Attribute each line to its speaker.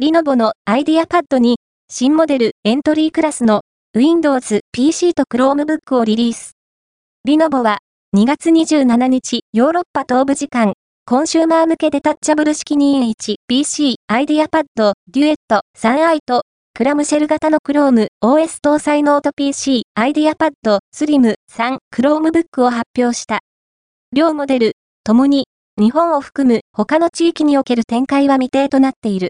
Speaker 1: レノボの IdeaPad に、新モデルエントリークラスの Windows PC と Chromebook をリリース。レノボは2月27日ヨーロッパ東部時間、コンシューマー向けデタッチャブル式 21PC アイディアパッドデュエット 3i とクラムシェル型の Chrome OS 搭載ノート PC IdeaPad Slim 3 Chromebook を発表した。両モデル、ともに日本を含む他の地域における展開は未定となっている。